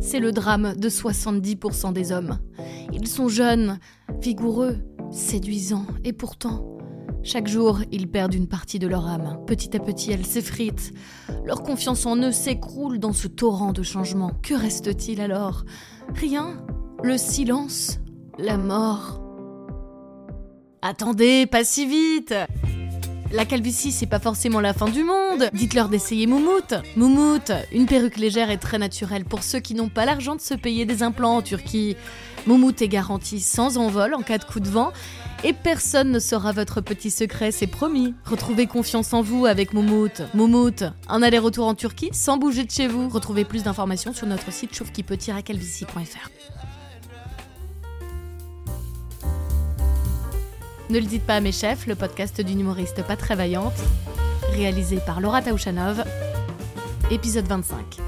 c'est le drame de 70% des hommes. Ils sont jeunes, vigoureux, séduisants, et pourtant, chaque jour, ils perdent une partie de leur âme. Petit à petit, elle s'effrite. Leur confiance en eux s'écroule dans ce torrent de changements. Que reste-t-il alors? Rien. Le silence. La mort. Attendez, pas si vite la calvitie, c'est pas forcément la fin du monde. Dites-leur d'essayer Moumout. Moumout, une perruque légère et très naturelle pour ceux qui n'ont pas l'argent de se payer des implants en Turquie. Moumout est garanti sans envol en cas de coup de vent. Et personne ne saura votre petit secret, c'est promis. Retrouvez confiance en vous avec Moumout. Moumout, un aller-retour en Turquie sans bouger de chez vous. Retrouvez plus d'informations sur notre site chauvequipeut-calvitie.fr. Ne le dites pas à mes chefs, le podcast d'une humoriste pas très vaillante, réalisé par Laura Taouchanov, épisode 25.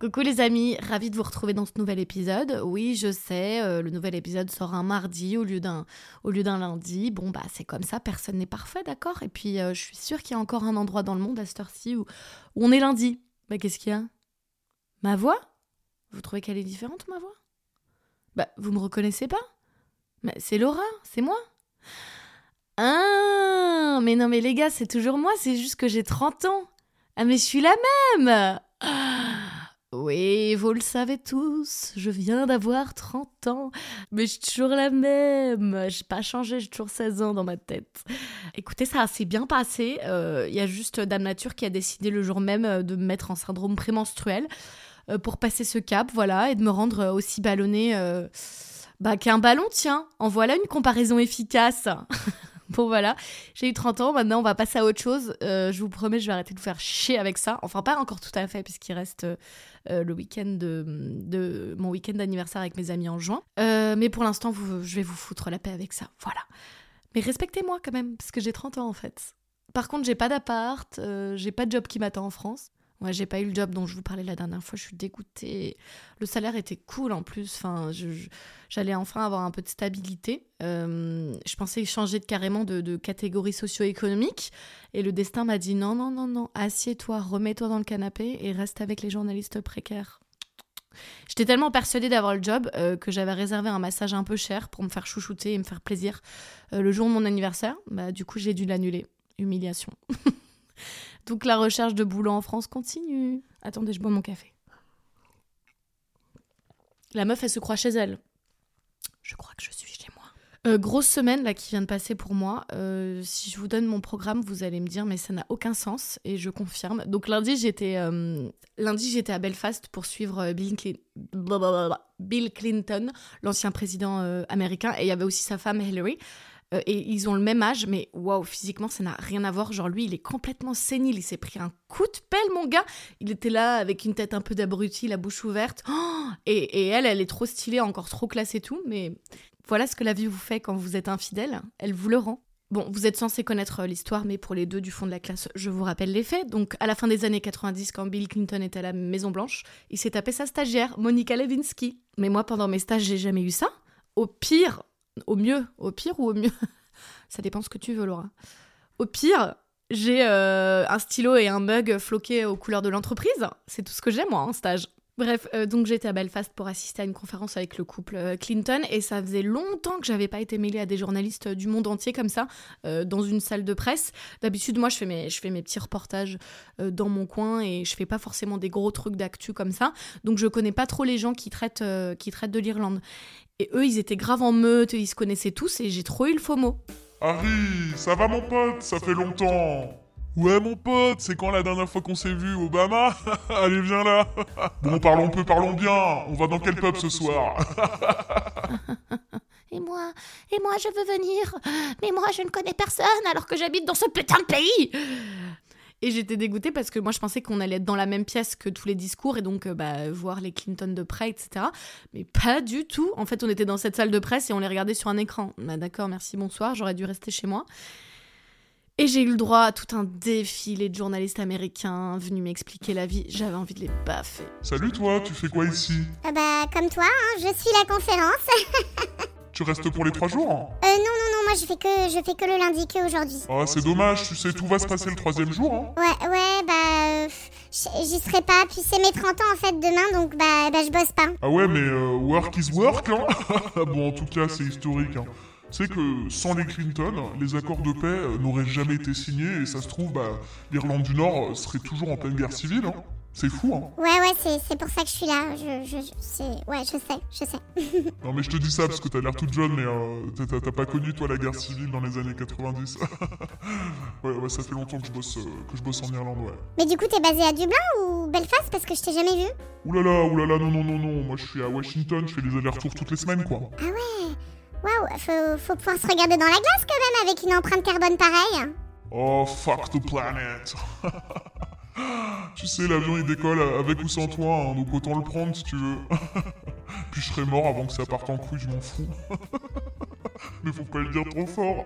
Coucou les amis, ravi de vous retrouver dans ce nouvel épisode. Oui, je sais, euh, le nouvel épisode sort un mardi au lieu d'un au lieu d'un lundi. Bon bah c'est comme ça, personne n'est parfait, d'accord? Et puis euh, je suis sûre qu'il y a encore un endroit dans le monde à cette heure-ci où, où on est lundi. Bah qu'est-ce qu'il y a? Ma voix? Vous trouvez qu'elle est différente ma voix? Bah, vous me reconnaissez pas? C'est Laura, c'est moi. Ah, mais non, mais les gars, c'est toujours moi, c'est juste que j'ai 30 ans. Ah, mais je suis la même Oui, vous le savez tous, je viens d'avoir 30 ans, mais je suis toujours la même. J'ai pas changé, j'ai toujours 16 ans dans ma tête. Écoutez, ça s'est bien passé. Il euh, y a juste Dame Nature qui a décidé le jour même euh, de me mettre en syndrome prémenstruel. Euh, pour passer ce cap, voilà, et de me rendre euh, aussi ballonné euh, bah, qu'un ballon tient. En voilà une comparaison efficace. bon voilà, j'ai eu 30 ans, maintenant on va passer à autre chose. je vous promets, je vais arrêter de vous faire chier avec ça. Enfin, pas encore tout à fait, puisqu'il reste le week-end de, mon week-end d'anniversaire avec mes amis en juin. mais pour l'instant, je vais vous foutre la paix avec ça. Voilà. Mais respectez-moi quand même, parce que j'ai 30 ans en fait. Par contre, j'ai pas d'appart, j'ai pas de job qui m'attend en France. Ouais, j'ai pas eu le job dont je vous parlais la dernière fois, je suis dégoûtée. Le salaire était cool en plus, enfin, j'allais enfin avoir un peu de stabilité. Euh, je pensais changer de, carrément de, catégorie socio-économique et le destin m'a dit non, non, non, non, assieds-toi, remets-toi dans le canapé et reste avec les journalistes précaires. J'étais tellement persuadée d'avoir le job euh, que j'avais réservé un massage un peu cher pour me faire chouchouter et me faire plaisir euh, le jour de mon anniversaire. Bah, du coup, j'ai dû l'annuler. Humiliation. Donc la recherche de boulot en France continue. Attendez, je bois mon café. La meuf, elle se croit chez elle. Je crois que je suis chez moi. Euh, grosse semaine là qui vient de passer pour moi. Euh, si je vous donne mon programme, vous allez me dire mais ça n'a aucun sens et je confirme. Donc lundi j'étais euh, lundi j'étais à Belfast pour suivre Bill, Bill Clinton, l'ancien président américain et il y avait aussi sa femme Hillary. Euh, et ils ont le même âge, mais waouh, physiquement, ça n'a rien à voir. Genre, lui, il est complètement sénile. Il s'est pris un coup de pelle, mon gars. Il était là avec une tête un peu d'abruti, la bouche ouverte. Oh et, elle, elle est trop stylée, encore trop classe et tout. Mais voilà ce que la vie vous fait quand vous êtes infidèle. Elle vous le rend. Bon, vous êtes censé connaître euh, l'histoire, mais pour les deux du fond de la classe, je vous rappelle les faits. Donc, à la fin des années 90, quand Bill Clinton était à la Maison Blanche, il s'est tapé sa stagiaire, Monica Lewinsky. Mais moi, pendant mes stages, j'ai jamais eu ça. Au pire, au mieux, au pire ou au mieux Ça dépend ce que tu veux, Laura. Au pire, j'ai euh, un stylo et un mug floqué aux couleurs de l'entreprise. C'est tout ce que j'ai, moi, en stage. Bref, euh, donc j'étais à Belfast pour assister à une conférence avec le couple euh, Clinton et ça faisait longtemps que j'avais pas été mêlée à des journalistes du monde entier comme ça dans une salle de presse. D'habitude, moi, je fais mes, je fais mes petits reportages dans mon coin et je fais pas forcément des gros trucs d'actu comme ça. Donc je connais pas trop les gens qui traitent, qui traitent de l'Irlande. Et eux, ils étaient grave en meute, ils se connaissaient tous et j'ai trop eu le faux mot. Harry, ça va mon pote? Ça fait longtemps Ouais mon pote, c'est quand la dernière fois qu'on s'est vu Obama? Allez viens là Bon parlons peu, parlons bien On va dans quel pub ce soir? Et moi Et moi je veux venir Mais moi je ne connais personne alors que j'habite dans ce putain de pays et j'étais dégoûtée parce que moi, je pensais qu'on allait être dans la même pièce que tous les discours et donc euh, bah, voir les Clinton de près, etc. Mais pas du tout. En fait, on était dans cette salle de presse et on les regardait sur un écran. Bah, D'accord, merci, bonsoir. J'aurais dû rester chez moi. Et j'ai eu le droit à tout un défilé de journalistes américains venus m'expliquer la vie. J'avais envie de les baffer. Salut toi, tu fais quoi ici euh, Bah comme toi, hein, je suis la conférence. tu restes pour les trois jours Euh non, non, non, moi je fais que, je fais que le lundi, que aujourd'hui. Ah, c'est dommage, tu sais, tout va se passer le troisième jour, hein Ouais, ouais, bah J- J'y serai pas, puis c'est mes 30 ans en fait demain, donc bah, bah je bosse pas. Ah ouais, mais euh, work is work, hein Bon, en tout cas, c'est historique, hein. Tu sais que sans les Clinton, les accords de paix n'auraient jamais été signés, et ça se trouve, bah, l'Irlande du Nord serait toujours en pleine guerre civile, hein. C'est fou, hein Ouais, ouais, c'est c'est pour ça que je suis là. Je, je, je- c'est... Ouais, je sais, je sais. Non mais je te dis ça parce que t'as l'air toute jeune, mais euh, t'as- pas connu toi la guerre civile dans les années 90. ouais, ouais, ça fait longtemps que je bosse, euh, que je bosse en Irlande, ouais. Mais du coup, t'es basé à Dublin ou Belfast? Parce que je t'ai jamais vu. Oulala, oulala, non, non, non, non, moi je suis à Washington, je fais des allers-retours toutes les semaines, quoi. Ah ouais Waouh, faut, pouvoir se regarder dans la glace quand même avec une empreinte carbone pareille. Oh, fuck the planet Tu sais, l'avion il décolle avec ou sans toi, hein, donc autant le prendre si tu veux. Puis je serai mort avant que ça parte en couille, je m'en fous. Mais faut pas le dire trop fort.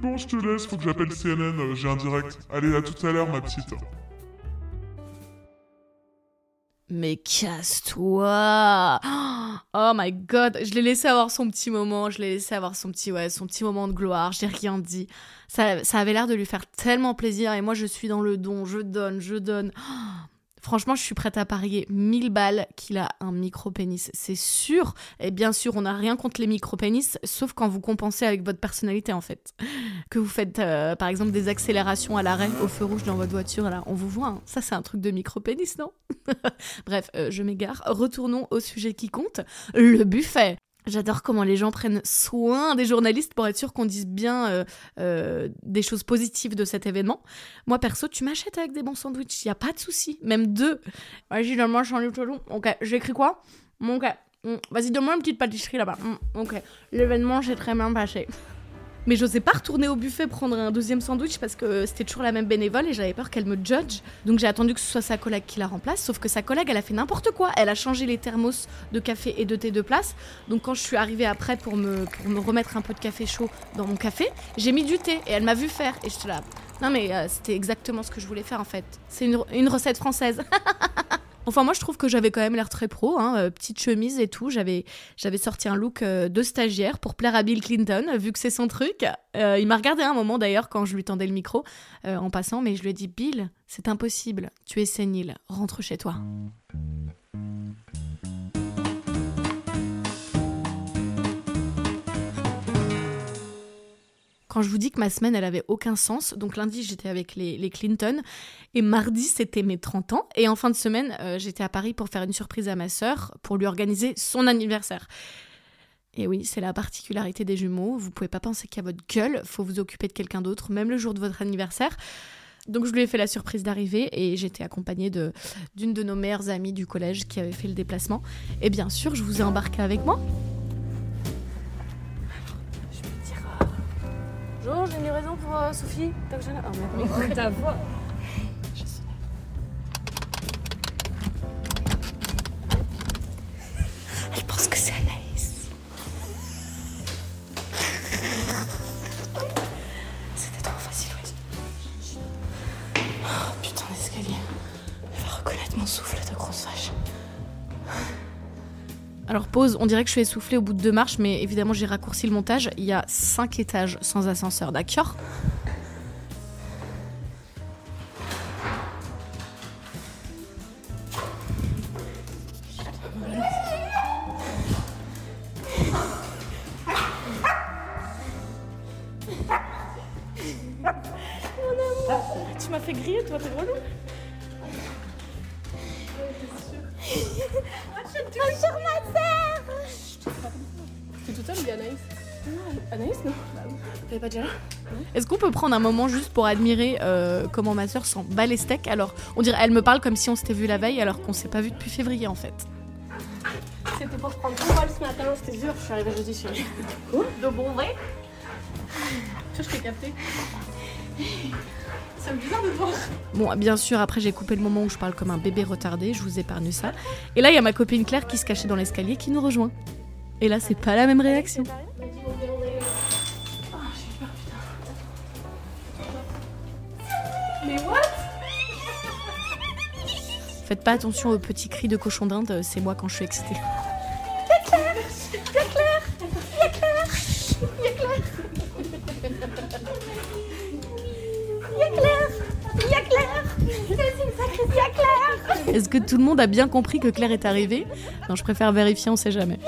Bon, je te laisse, faut que j'appelle CNN, euh, j'ai un direct. Allez, à tout à l'heure, ma petite. Mais casse-toi. Oh my god, je l'ai laissé avoir son petit moment, je l'ai laissé avoir son petit, ouais, son petit moment de gloire, j'ai rien dit. Ça, ça avait l'air de lui faire tellement plaisir. Et moi je suis dans le don, je donne, je donne. Franchement, je suis prête à parier 1000 balles qu'il a un micro-pénis. C'est sûr. Et bien sûr, on n'a rien contre les micro-pénis, sauf quand vous compensez avec votre personnalité, en fait. Que vous faites, euh, par exemple, des accélérations à l'arrêt au feu rouge dans votre voiture. Là, on vous voit. hein. Ça, c'est un truc de micro-pénis, non? Bref, euh, je m'égare. Retournons au sujet qui compte, le buffet. J'adore comment les gens prennent soin des journalistes pour être sûr qu'on dise bien euh, euh, des choses positives de cet événement. Moi, perso, tu m'achètes avec des bons sandwichs, il a pas de souci, même deux. Vas-y, donne-moi un sandwich au. Ok, j'écris quoi? Ok, mm, vas-y, donne-moi une petite pâtisserie là-bas. Mm, ok, l'événement, j'ai très bien passé. Mais j'osais pas retourner au buffet prendre un deuxième sandwich parce que c'était toujours la même bénévole et j'avais peur qu'elle me judge. Donc j'ai attendu que ce soit sa collègue qui la remplace. Sauf que sa collègue, elle a fait n'importe quoi. Elle a changé les thermos de café et de thé de place. Donc quand je suis arrivée après pour me, remettre un peu de café chaud dans mon café, j'ai mis du thé et elle m'a vu faire. Et j'étais là. Non mais euh, c'était exactement ce que je voulais faire en fait. C'est une recette française. Enfin, moi, je trouve que j'avais quand même l'air très pro, hein, euh, petite chemise et tout. J'avais, j'avais sorti un look euh, de stagiaire pour plaire à Bill Clinton, vu que c'est son truc. Euh, il m'a regardé un moment d'ailleurs quand je lui tendais le micro en passant, mais je lui ai dit Bill, c'est impossible. Tu es sénile. Rentre chez toi. Quand je vous dis que ma semaine, elle avait aucun sens, donc lundi, j'étais avec les, Clinton, et mardi, c'était mes 30 ans, et en fin de semaine, euh, j'étais à Paris pour faire une surprise à ma sœur, pour lui organiser son anniversaire. Et oui, c'est la particularité des jumeaux, vous pouvez pas penser qu'à votre gueule, faut vous occuper de quelqu'un d'autre, même le jour de votre anniversaire. Donc je lui ai fait la surprise d'arriver et j'étais accompagnée de d'une de nos meilleures amies du collège qui avait fait le déplacement. Et bien sûr, je vous ai embarqué avec moi. Bonjour, j'ai une livraison pour euh, Sophie. T'as que j'ai là Oh, mais ta voix. Alors pause, on dirait que je suis essoufflée au bout de deux marches, mais évidemment j'ai raccourci le montage. Il y a cinq étages sans ascenseur, d'accord? Prendre un moment juste pour admirer euh, comment ma soeur s'en bat les steaks Alors, on dirait, elle me parle comme si on s'était vu la veille alors qu'on s'est pas vu depuis février en fait. C'était pour prendre ton vol ce matin, c'était sûr. Je suis arrivée jeudi sur Quoi? De bon vrai? Je t'ai capté. C'est bizarre de te voir. Bon, bien sûr, après j'ai coupé le moment où je parle comme un bébé retardé, je vous épargne ça. Et là, il y a ma copine Claire qui se cachait dans l'escalier qui nous rejoint. Et là, c'est pas la même réaction. Faites pas attention aux petits cris de cochon d'Inde, c'est moi quand je suis excitée. Est-ce que tout le monde a bien compris que Claire est arrivée? Non, je préfère vérifier, on sait jamais.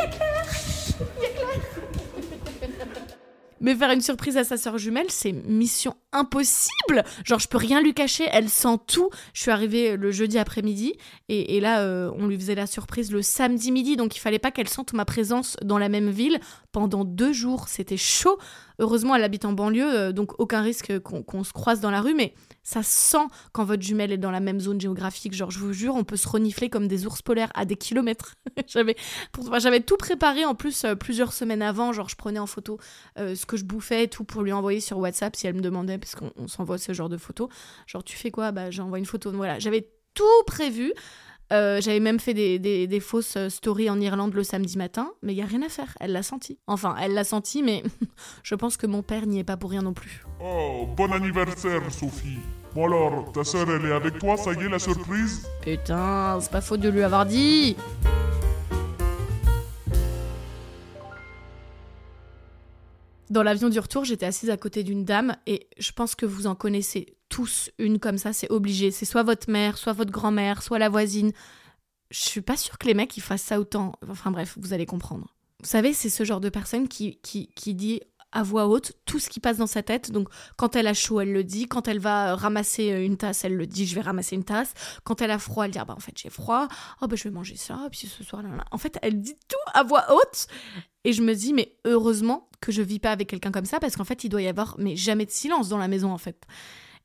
Mais faire une surprise à sa sœur jumelle, c'est mission impossible. Genre, je peux rien lui cacher, elle sent tout. Je suis arrivée le jeudi après-midi et, et là, euh, on lui faisait la surprise le samedi midi, donc il fallait pas qu'elle sente ma présence dans la même ville pendant deux jours. C'était chaud. Heureusement, elle habite en banlieue, euh, donc aucun risque qu'on se croise dans la rue, mais ça sent quand votre jumelle est dans la même zone géographique. Genre, je vous jure, on peut se renifler comme des ours polaires à des kilomètres. j'avais, tout préparé en plus euh, plusieurs semaines avant. Genre, je prenais en photo euh, ce que je bouffais et tout pour lui envoyer sur WhatsApp si elle me demandait, parce qu'on on s'envoie ce genre de photos. Genre, tu fais quoi? Bah, j'envoie une photo. Voilà, j'avais tout prévu. Euh, j'avais même fait des, des- des fausses stories en Irlande le samedi matin, mais il y a rien à faire. Elle l'a senti. Enfin, elle l'a senti, mais je pense que mon père n'y est pas pour rien non plus. Oh, bon anniversaire, Sophie. Bon alors, ta sœur, elle est avec toi, ça y est, la surprise? Putain, c'est pas faute de lui avoir dit. Dans l'avion du retour, j'étais assise à côté d'une dame et je pense que vous en connaissez tous une comme ça, c'est obligé. C'est soit votre mère, soit votre grand-mère, soit la voisine. Je suis pas sûre que les mecs ils fassent ça autant. Enfin bref, vous allez comprendre. Vous savez, c'est ce genre de personne qui, qui, qui dit à voix haute tout ce qui passe dans sa tête. Donc quand elle a chaud, elle le dit. Quand elle va ramasser euh, une tasse, elle le dit, je vais ramasser une tasse. Quand elle a froid, elle dit, ah bah en fait j'ai froid. Oh bah je vais manger ça, puis ce soir, là, là. En fait, elle dit tout à voix haute. Et je me dis, mais heureusement que je vis pas avec quelqu'un comme ça, parce qu'en fait, il doit y avoir mais jamais de silence dans la maison, en fait.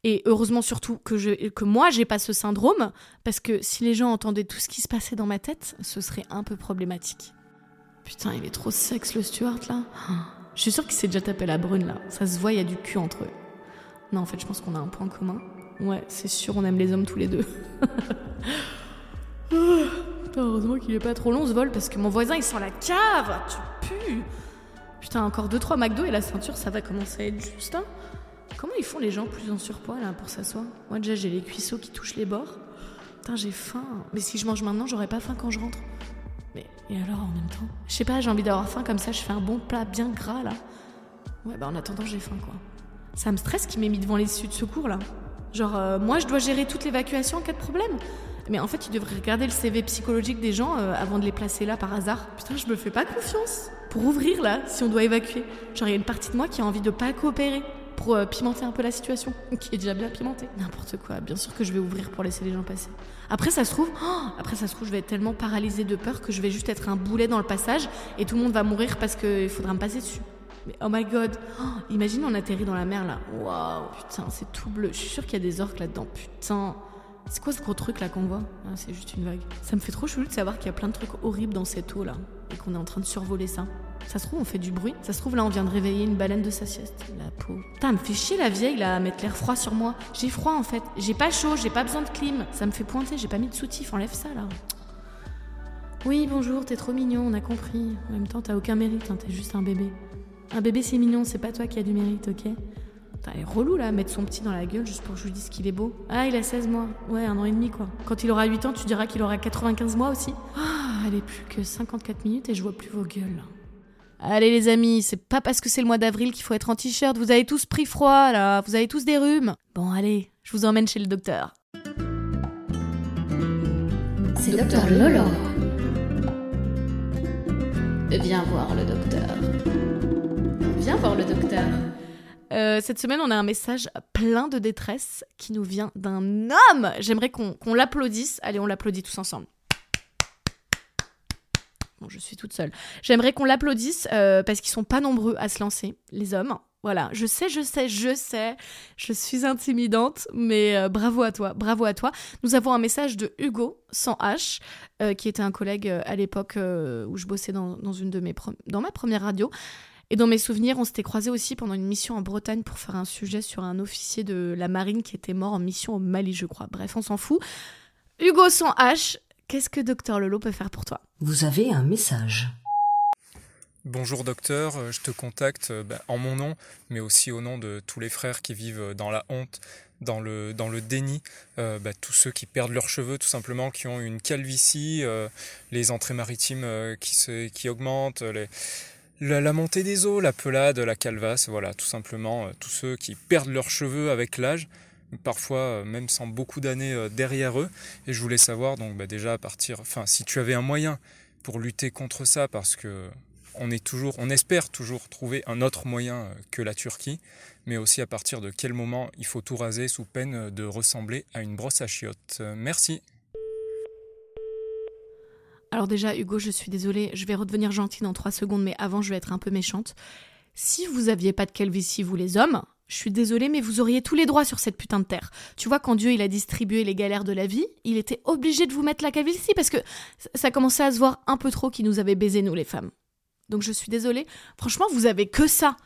Et heureusement surtout que, je, que moi, j'ai pas ce syndrome, parce que si les gens entendaient tout ce qui se passait dans ma tête, ce serait un peu problématique. Putain, il est trop sexe, le Stuart, là. Je suis sûre qu'il s'est déjà tapé la brune, là. Ça se voit, il y a du cul entre eux. Non, en fait, je pense qu'on a un point commun. Ouais, c'est sûr, on aime les hommes tous les deux. Putain, heureusement qu'il est pas trop long ce vol parce que mon voisin il sent la cave. Tu pues. Putain, encore 2-3 McDo et la ceinture ça va commencer à être juste. hein. Comment ils font les gens plus en surpoids là pour s'asseoir Moi déjà j'ai les cuisseaux qui touchent les bords. Putain, j'ai faim. Mais si je mange maintenant, j'aurai pas faim quand je rentre. Mais et alors en même temps Je sais pas, j'ai envie d'avoir faim comme ça, je fais un bon plat bien gras là. Ouais, bah en attendant, j'ai faim quoi. Ça me stresse qu'il m'ait mis devant les issues de secours là. Genre, euh, moi je dois gérer toute l'évacuation en cas de problème. Mais en fait, il devrait regarder le CV psychologique des gens euh, avant de les placer là par hasard. Putain, je me fais pas confiance. Pour ouvrir là, si on doit évacuer. Genre, il y a une partie de moi qui a envie de pas coopérer pour euh, pimenter un peu la situation, qui est déjà bien pimentée. N'importe quoi. Bien sûr que je vais ouvrir pour laisser les gens passer. Après, ça se trouve, oh, après ça se trouve, je vais être tellement paralysée de peur que je vais juste être un boulet dans le passage et tout le monde va mourir parce qu'il faudra me passer dessus. Mais oh my god, Oh, imagine on atterrit dans la mer là. Waouh, putain, c'est tout bleu. Je suis sûre qu'il y a des orques là-dedans. Putain. C'est quoi ce gros truc là qu'on voit? Ah, C'est juste une vague. Ça me fait trop chelou de savoir qu'il y a plein de trucs horribles dans cette eau là et qu'on est en train de survoler ça. Ça se trouve, on fait du bruit. Ça se trouve, là, on vient de réveiller une baleine de sa sieste. La peau. Putain, me fait chier la vieille là à mettre l'air froid sur moi. J'ai froid en fait. J'ai pas chaud, j'ai pas besoin de clim. Ça me fait pointer, j'ai pas mis de soutif. Enlève ça là. Oui, bonjour, t'es trop mignon, on a compris. En même temps, t'as aucun mérite, hein, t'es juste un bébé. Un bébé, c'est mignon, c'est pas toi qui as du mérite, ok? Putain, elle est relou là, mettre son petit dans la gueule juste pour que je lui dise qu'il est beau. Ah, il a 16 mois. Ouais, un an et demi quoi. Quand il aura 8 ans, tu diras qu'il aura 95 mois aussi. Ah, elle est plus que 54 minutes et je vois plus vos gueules. Allez les amis, c'est pas parce que c'est le mois d'avril qu'il faut être en t-shirt. Vous avez tous pris froid là, vous avez tous des rhumes. Bon, allez, je vous emmène chez le docteur. C'est docteur Lolo. Viens voir le docteur. Viens voir le docteur. Euh, cette semaine, on a un message plein de détresse qui nous vient d'un homme. J'aimerais qu'on qu'on l'applaudisse. Allez, on l'applaudit tous ensemble. Bon, je suis toute seule. J'aimerais qu'on l'applaudisse euh, parce qu'ils sont pas nombreux à se lancer, les hommes. Voilà, je sais, je sais, je sais, je suis intimidante, mais euh, bravo à toi, bravo à toi. Nous avons un message de Hugo, sans H, euh, qui était un collègue à l'époque où je bossais dans, dans une de mes dans ma première radio. Et dans mes souvenirs, on s'était croisés aussi pendant une mission en Bretagne pour faire un sujet sur un officier de la marine qui était mort en mission au Mali, je crois. Bref, on s'en fout. Hugo sans H, qu'est-ce que Docteur Lolo peut faire pour toi? Vous avez un message. Bonjour docteur, euh, je te contacte euh, bah, en mon nom, mais aussi au nom de tous les frères qui vivent euh, dans la honte, dans le, dans le déni, euh, bah, tous ceux qui perdent leurs cheveux tout simplement, qui ont une calvitie, euh, les entrées maritimes euh, qui, se, qui augmentent, les, la, la montée des eaux, la pelade, la calvasse, voilà, tout simplement, euh, tous ceux qui perdent leurs cheveux avec l'âge. Parfois euh, même sans beaucoup d'années euh, derrière eux. Et je voulais savoir, donc bah, déjà à partir, enfin, si tu avais un moyen pour lutter contre ça, parce que on est toujours, on espère toujours trouver un autre moyen euh, que la Turquie, mais aussi à partir de quel moment il faut tout raser sous peine de ressembler à une brosse à chiottes. Merci. Alors déjà, Hugo, je suis désolée, je vais redevenir gentille dans trois secondes, mais avant, je vais être un peu méchante. Si vous aviez pas de calvitie, vous les hommes, je suis désolée, mais vous auriez tous les droits sur cette putain de terre. Tu vois, quand Dieu a distribué les galères de la vie, il était obligé de vous mettre la calvitie parce que ça commençait à se voir un peu trop qu'il nous avait baisé nous les femmes. Donc je suis désolée. Franchement, vous avez que ça.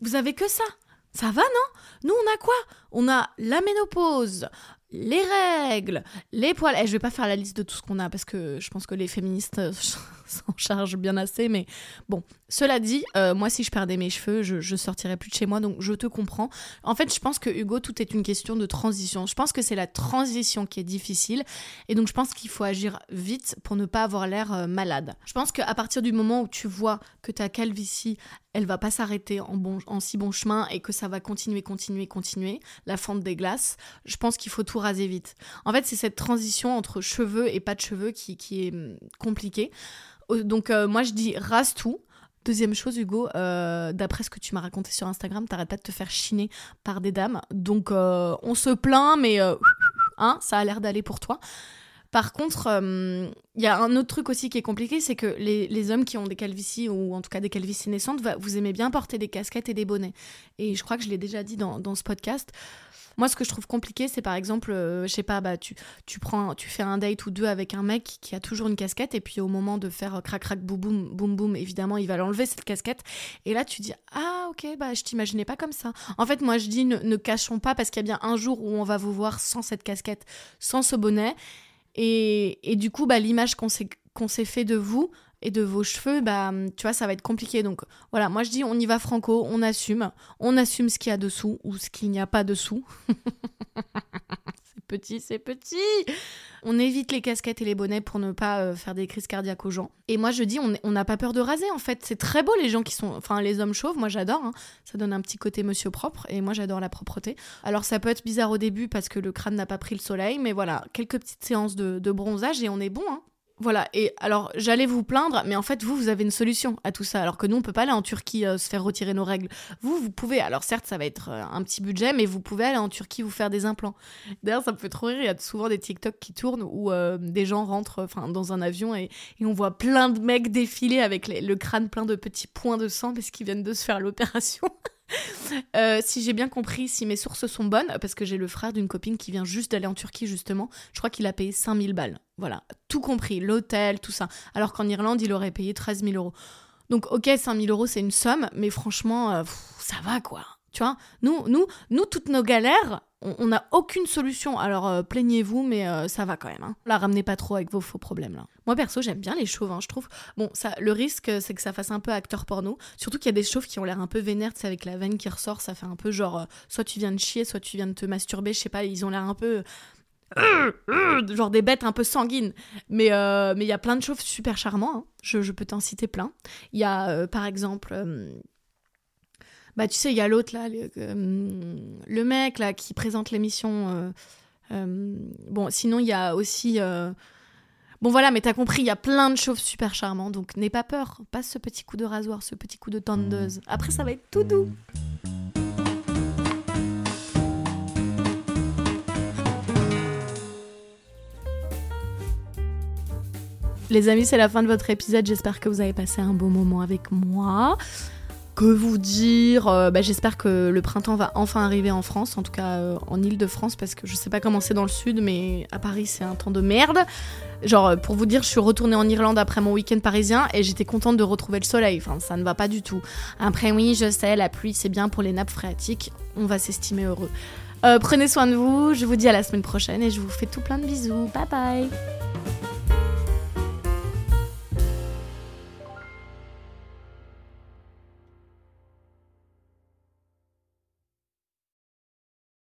Vous avez que ça. Ça va, non? Nous, on a quoi? On a la ménopause, les règles, les poils. Eh, je vais pas faire la liste de tout ce qu'on a parce que je pense que les féministes euh, s'en chargent bien assez. Mais bon, cela dit, euh, moi, si je perdais mes cheveux, je, je sortirais plus de chez moi. Donc, je te comprends. En fait, je pense que Hugo, tout est une question de transition. Je pense que c'est la transition qui est difficile. Et donc, je pense qu'il faut agir vite pour ne pas avoir l'air euh, malade. Je pense qu'à partir du moment où tu vois que ta calvitie, elle va pas s'arrêter en, en si bon chemin et que ça va continuer, continuer, continuer, la fente des glaces, je pense qu'il faut tout raser vite. En fait, c'est cette transition entre cheveux et pas de cheveux qui, qui est hum, compliquée. Donc, euh, moi, je dis rase tout. Deuxième chose, Hugo, euh, d'après ce que tu m'as raconté sur Instagram, t'arrêtes pas de te faire chiner par des dames. Donc, euh, on se plaint, mais hein, ça a l'air d'aller pour toi. Par contre, il y a un autre truc aussi qui est compliqué, c'est que les, hommes qui ont des calvities, ou en tout cas des calvities naissantes, vous aimez bien porter des casquettes et des bonnets. Et je crois que je l'ai déjà dit dans, dans ce podcast. Moi, ce que je trouve compliqué, c'est par exemple, euh, je sais pas, bah, tu, tu, prends, tu fais un date ou deux avec un mec qui a toujours une casquette, et puis au moment de faire euh, crac crac boum boum boum boum, évidemment, il va l'enlever cette casquette. Et là, tu dis, ah ok, bah je t'imaginais pas comme ça. En fait, moi, je dis, ne, ne cachons pas, parce qu'il y a bien un jour où on va vous voir sans cette casquette, sans ce bonnet. Et, du coup, bah, l'image qu'on s'est qu'on s'est fait de vous, et de vos cheveux, bah, tu vois, ça va être compliqué. Donc voilà, moi je dis on y va franco, on assume, on assume ce qu'il y a dessous ou ce qu'il n'y a pas dessous. petit, c'est petit. On évite les casquettes et les bonnets pour ne pas euh, faire des crises cardiaques aux gens. Et moi je dis on n'a pas peur de raser en fait. C'est très beau les gens qui sont, enfin les hommes chauves, moi j'adore. Hein. Ça donne un petit côté monsieur propre et moi j'adore la propreté. Alors ça peut être bizarre au début parce que le crâne n'a pas pris le soleil, mais voilà, quelques petites séances de, de bronzage et on est bon. Hein. Voilà, et alors j'allais vous plaindre, mais en fait vous, vous avez une solution à tout ça, alors que nous, on peut pas aller en Turquie euh, se faire retirer nos règles. Vous, vous pouvez, alors certes, ça va être euh, un petit budget, mais vous pouvez aller en Turquie vous faire des implants. D'ailleurs, ça me fait trop rire, il y a souvent des TikTok qui tournent où euh, des gens rentrent dans un avion et, on voit plein de mecs défiler avec le crâne plein de petits points de sang parce qu'ils viennent de se faire l'opération. Si j'ai bien compris, si mes sources sont bonnes, parce que j'ai le frère d'une copine qui vient juste d'aller en Turquie, justement, je crois qu'il a payé 5000 balles. Voilà, tout compris, l'hôtel, tout ça. Alors qu'en Irlande, il aurait payé 13 000 euros. Donc, ok, 5000 euros, c'est une somme, mais franchement, euh, ça va quoi. Tu vois, nous, nous, nous, toutes nos galères, on n'a aucune solution. Alors euh, plaignez-vous, mais euh, ça va quand même. Hein. La ramenez pas trop avec vos faux problèmes là. Moi perso, j'aime bien les chauves. Hein, je trouve. Bon, ça, le risque, c'est que ça fasse un peu acteur porno. Surtout qu'il y a des chauves qui ont l'air un peu vénères, c'est avec la veine qui ressort, ça fait un peu genre, soit tu viens de chier, soit tu viens de te masturber. Je sais pas, ils ont l'air un peu genre des bêtes un peu sanguines. Mais mais il y a plein de chauves super charmants. Hein. Je, je, peux t'en citer plein. Il y a par exemple bah, tu sais, il y a l'autre, là, le, euh, mec, là, qui présente l'émission. Euh, euh, bon, sinon, il y a aussi. Bon, voilà, mais t'as compris, il y a plein de chauves super charmants, donc n'aie pas peur. Passe ce petit coup de rasoir, ce petit coup de tondeuse. Après, ça va être tout doux. Les amis, c'est la fin de votre épisode. J'espère que vous avez passé un beau moment avec moi que vous dire euh, bah, J'espère que le printemps va enfin arriver en France, en tout cas euh, en Ile-de-France, parce que je sais pas comment c'est dans le sud, mais à Paris c'est un temps de merde. Genre, euh, pour vous dire, je suis retournée en Irlande après mon week-end parisien et j'étais contente de retrouver le soleil. Enfin, ça ne va pas du tout. Après, oui, je sais, la pluie c'est bien pour les nappes phréatiques. On va s'estimer heureux. prenez soin de vous, je vous dis à la semaine prochaine et je vous fais tout plein de bisous. Bye bye